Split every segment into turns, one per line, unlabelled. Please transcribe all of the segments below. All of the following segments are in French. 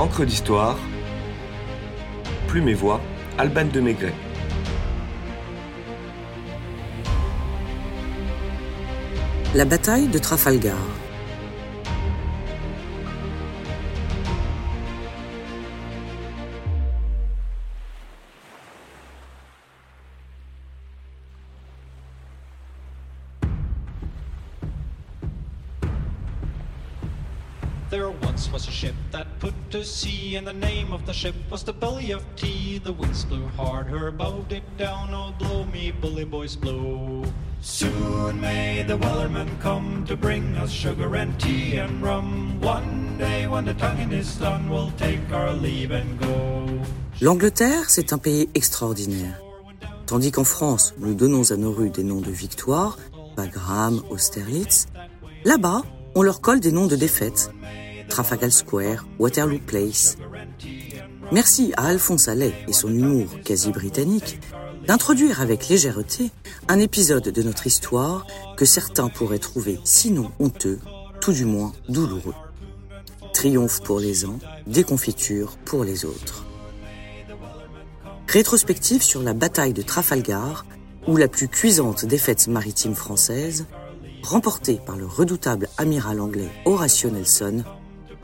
Encre d'histoire, Plume et Voix, Alban de Maigret.
La bataille de Trafalgar.
There once was a ship that put to sea, and the name of the ship was the Belly of Tea. The winds blew hard, her bow did down, oh blow me, bully boys blow. Soon may the wellerman come to bring us sugar and tea and rum. One day when the tonguing is done, we'll take our leave and go.
L'Angleterre, c'est un pays extraordinaire. Tandis qu'en France, nous donnons à nos rues des noms de victoires, Bagram, Austerlitz, là-bas, on leur colle des noms de défaites, Trafalgar Square, Waterloo Place. Merci à Alphonse Allais et son humour quasi britannique d'introduire avec légèreté un épisode de notre histoire que certains pourraient trouver sinon honteux, tout du moins douloureux. Triomphe pour les uns, déconfiture pour les autres. Rétrospective sur la bataille de Trafalgar, ou la plus cuisante défaite maritime française, remportée par le redoutable amiral anglais Horatio Nelson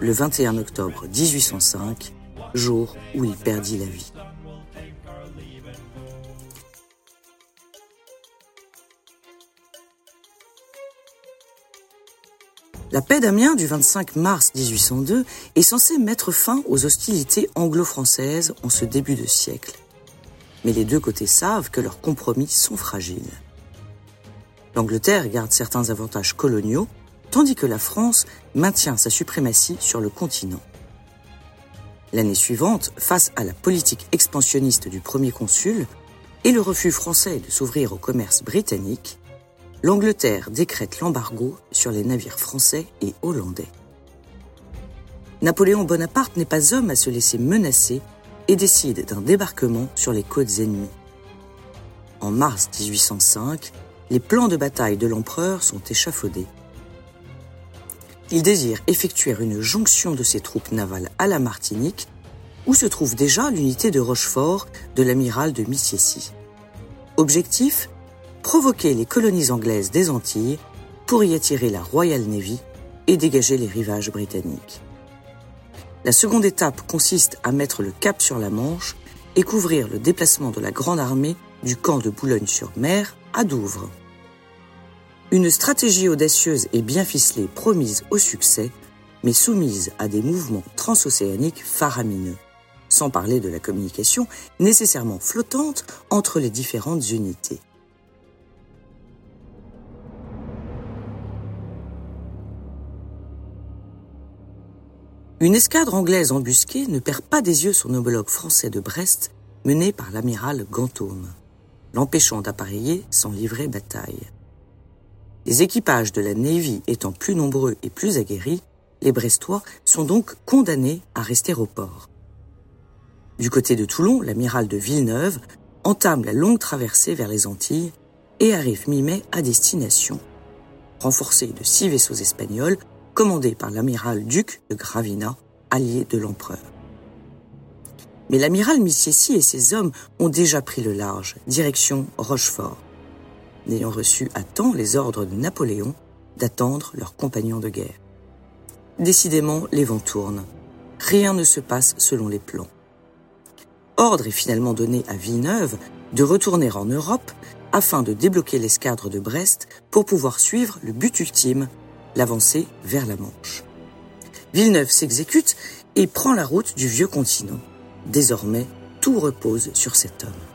le 21 octobre 1805, jour où il perdit la vie. La paix d'Amiens du 25 mars 1802 est censée mettre fin aux hostilités anglo-françaises en ce début de siècle. Mais les deux côtés savent que leurs compromis sont fragiles. L'Angleterre garde certains avantages coloniaux, tandis que la France maintient sa suprématie sur le continent. L'année suivante, face à la politique expansionniste du premier consul et le refus français de s'ouvrir au commerce britannique, l'Angleterre décrète l'embargo sur les navires français et hollandais. Napoléon Bonaparte n'est pas homme à se laisser menacer et décide d'un débarquement sur les côtes ennemies. En mars 1805, les plans de bataille de l'empereur sont échafaudés. Il désire effectuer une jonction de ses troupes navales à la Martinique, où se trouve déjà l'unité de Rochefort de l'amiral de Missiessy. Objectif provoquer les colonies anglaises des Antilles pour y attirer la Royal Navy et dégager les rivages britanniques. La seconde étape consiste à mettre le cap sur la Manche et couvrir le déplacement de la Grande Armée du camp de Boulogne-sur-Mer à Douvres. Une stratégie audacieuse et bien ficelée promise au succès, mais soumise à des mouvements transocéaniques faramineux, sans parler de la communication nécessairement flottante entre les différentes unités. Une escadre anglaise embusquée ne perd pas des yeux son homologue français de Brest, mené par l'amiral Gantôme, l'empêchant d'appareiller sans livrer bataille. Les équipages de la Navy étant plus nombreux et plus aguerris, les Brestois sont donc condamnés à rester au port. Du côté de Toulon, l'amiral de Villeneuve entame la longue traversée vers les Antilles et arrive mi-mai à destination. Renforcé de six vaisseaux espagnols, commandés par l'amiral duc de Gravina, allié de l'empereur. Mais l'amiral Missiessy et ses hommes ont déjà pris le large, direction Rochefort n'ayant reçu à temps les ordres de Napoléon d'attendre leurs compagnons de guerre. Décidément, les vents tournent. Rien ne se passe selon les plans. Ordre est finalement donné à Villeneuve de retourner en Europe afin de débloquer l'escadre de Brest pour pouvoir suivre le but ultime, l'avancée vers la Manche. Villeneuve s'exécute et prend la route du vieux continent. Désormais, tout repose sur cet homme.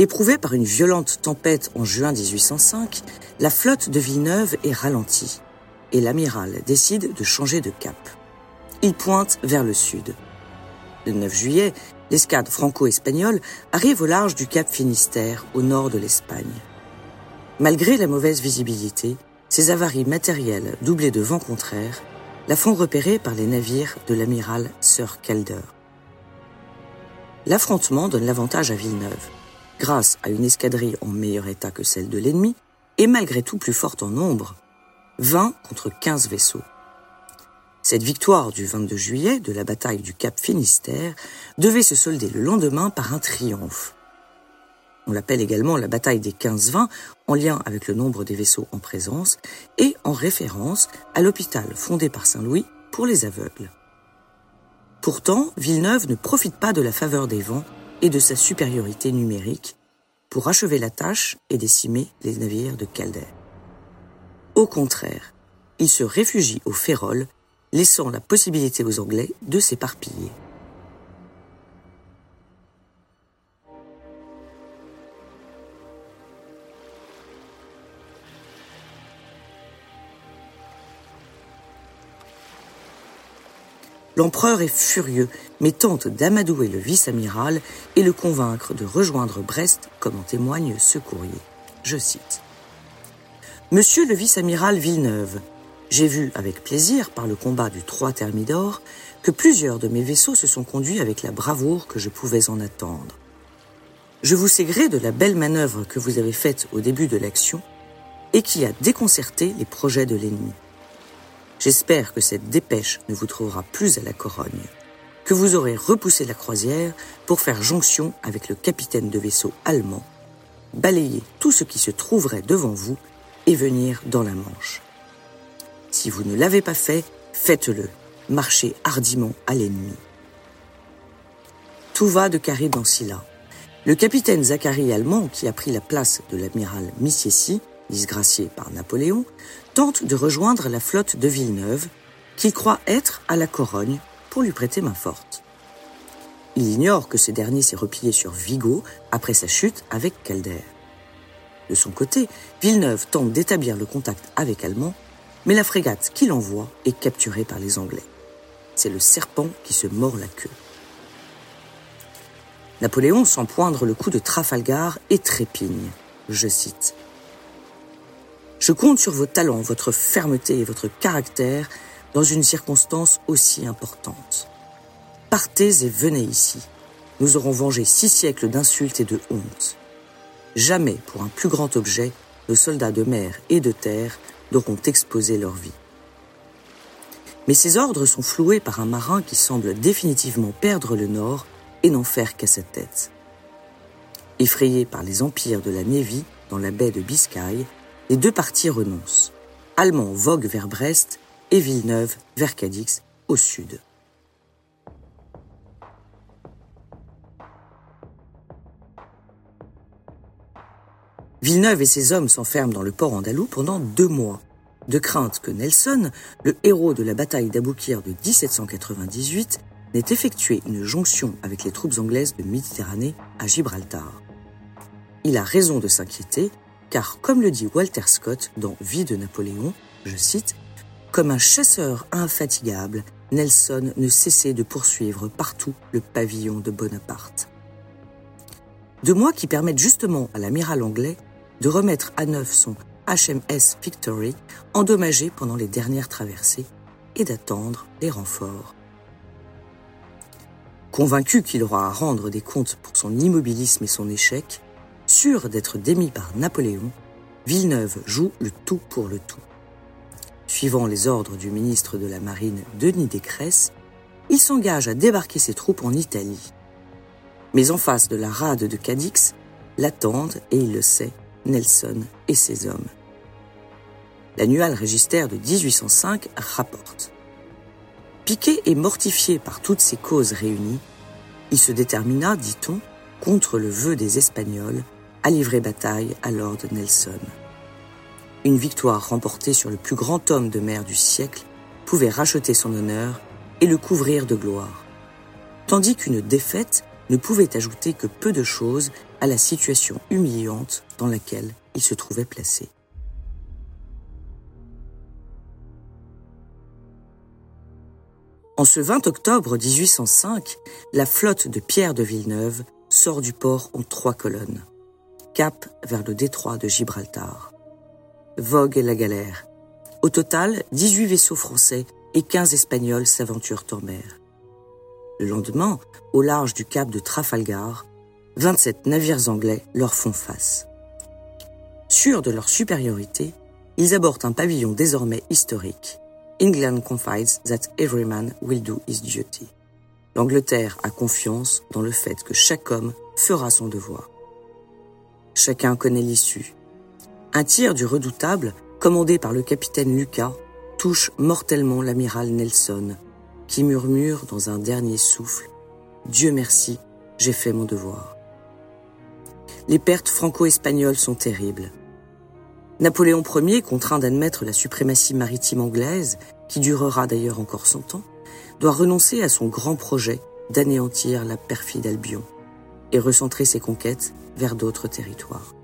Éprouvée par une violente tempête en juin 1805, la flotte de Villeneuve est ralentie et l'amiral décide de changer de cap. Il pointe vers le sud. Le 9 juillet, l'escadre franco-espagnole arrive au large du cap Finistère, au nord de l'Espagne. Malgré la mauvaise visibilité, ces avaries matérielles doublées de vents contraires la font repérer par les navires de l'amiral Sir Calder. L'affrontement donne l'avantage à Villeneuve grâce à une escadrille en meilleur état que celle de l'ennemi, et malgré tout plus forte en nombre, 20 contre 15 vaisseaux. Cette victoire du 22 juillet de la bataille du Cap Finistère devait se solder le lendemain par un triomphe. On l'appelle également la bataille des 15-20 en lien avec le nombre des vaisseaux en présence et en référence à l'hôpital fondé par Saint-Louis pour les aveugles. Pourtant, Villeneuve ne profite pas de la faveur des vents et de sa supériorité numérique pour achever la tâche et décimer les navires de Calder. Au contraire, il se réfugie au Férol, laissant la possibilité aux Anglais de s'éparpiller. L'empereur est furieux, mais tente d'amadouer le vice-amiral et le convaincre de rejoindre Brest, comme en témoigne ce courrier. Je cite. Monsieur le vice-amiral Villeneuve, j'ai vu avec plaisir, par le combat du 3 Thermidor, que plusieurs de mes vaisseaux se sont conduits avec la bravoure que je pouvais en attendre. Je vous sais gré de la belle manœuvre que vous avez faite au début de l'action et qui a déconcerté les projets de l'ennemi. J'espère que cette dépêche ne vous trouvera plus à la Corogne, que vous aurez repoussé la croisière pour faire jonction avec le capitaine de vaisseau allemand, balayer tout ce qui se trouverait devant vous et venir dans la Manche. Si vous ne l'avez pas fait, faites-le, marchez hardiment à l'ennemi. Tout va de Carib en Scylla. Le capitaine Zachary allemand, qui a pris la place de l'amiral Missiessy, disgracié par Napoléon, tente de rejoindre la flotte de Villeneuve, qu'il croit être à la Corogne pour lui prêter main forte. Il ignore que ce dernier s'est replié sur Vigo après sa chute avec Calder. De son côté, Villeneuve tente d'établir le contact avec Allemand, mais la frégate qu'il envoie est capturée par les Anglais. C'est le serpent qui se mord la queue. Napoléon, sans poindre le coup de Trafalgar, et trépigne. Je cite. Je compte sur vos talents, votre fermeté et votre caractère dans une circonstance aussi importante. Partez et venez ici. Nous aurons vengé six siècles d'insultes et de honte. Jamais, pour un plus grand objet, nos soldats de mer et de terre n'auront exposé leur vie. Mais ces ordres sont floués par un marin qui semble définitivement perdre le nord et n'en faire qu'à sa tête. Effrayé par les empires de la Navy dans la baie de Biscaye, les deux parties renoncent. Allemand vogue vers Brest et Villeneuve vers Cadix au sud. Villeneuve et ses hommes s'enferment dans le port andalou pendant deux mois, de crainte que Nelson, le héros de la bataille d'Aboukir de 1798, n'ait effectué une jonction avec les troupes anglaises de Méditerranée à Gibraltar. Il a raison de s'inquiéter car comme le dit Walter Scott dans Vie de Napoléon, je cite, Comme un chasseur infatigable, Nelson ne cessait de poursuivre partout le pavillon de Bonaparte. Deux mois qui permettent justement à l'amiral anglais de remettre à neuf son HMS Victory, endommagé pendant les dernières traversées, et d'attendre les renforts. Convaincu qu'il aura à rendre des comptes pour son immobilisme et son échec, Sûr d'être démis par Napoléon, Villeneuve joue le tout pour le tout. Suivant les ordres du ministre de la Marine Denis Descresses, il s'engage à débarquer ses troupes en Italie. Mais en face de la rade de Cadix, l'attendent, et il le sait, Nelson et ses hommes. L'annual register de 1805 rapporte. Piqué et mortifié par toutes ces causes réunies, il se détermina, dit-on, contre le vœu des Espagnols a livré bataille à Lord Nelson. Une victoire remportée sur le plus grand homme de mer du siècle pouvait racheter son honneur et le couvrir de gloire, tandis qu'une défaite ne pouvait ajouter que peu de choses à la situation humiliante dans laquelle il se trouvait placé. En ce 20 octobre 1805, la flotte de Pierre de Villeneuve sort du port en trois colonnes cap vers le détroit de Gibraltar. Vogue la galère. Au total, 18 vaisseaux français et 15 espagnols s'aventurent en mer. Le lendemain, au large du cap de Trafalgar, 27 navires anglais leur font face. Sûrs de leur supériorité, ils abordent un pavillon désormais historique. England confides that every man will do his duty. L'Angleterre a confiance dans le fait que chaque homme fera son devoir. Chacun connaît l'issue. Un tir du redoutable, commandé par le capitaine Lucas, touche mortellement l'amiral Nelson, qui murmure dans un dernier souffle Dieu merci, j'ai fait mon devoir. Les pertes franco-espagnoles sont terribles. Napoléon Ier, contraint d'admettre la suprématie maritime anglaise, qui durera d'ailleurs encore cent ans, doit renoncer à son grand projet d'anéantir la perfide Albion et recentrer ses conquêtes vers d'autres territoires.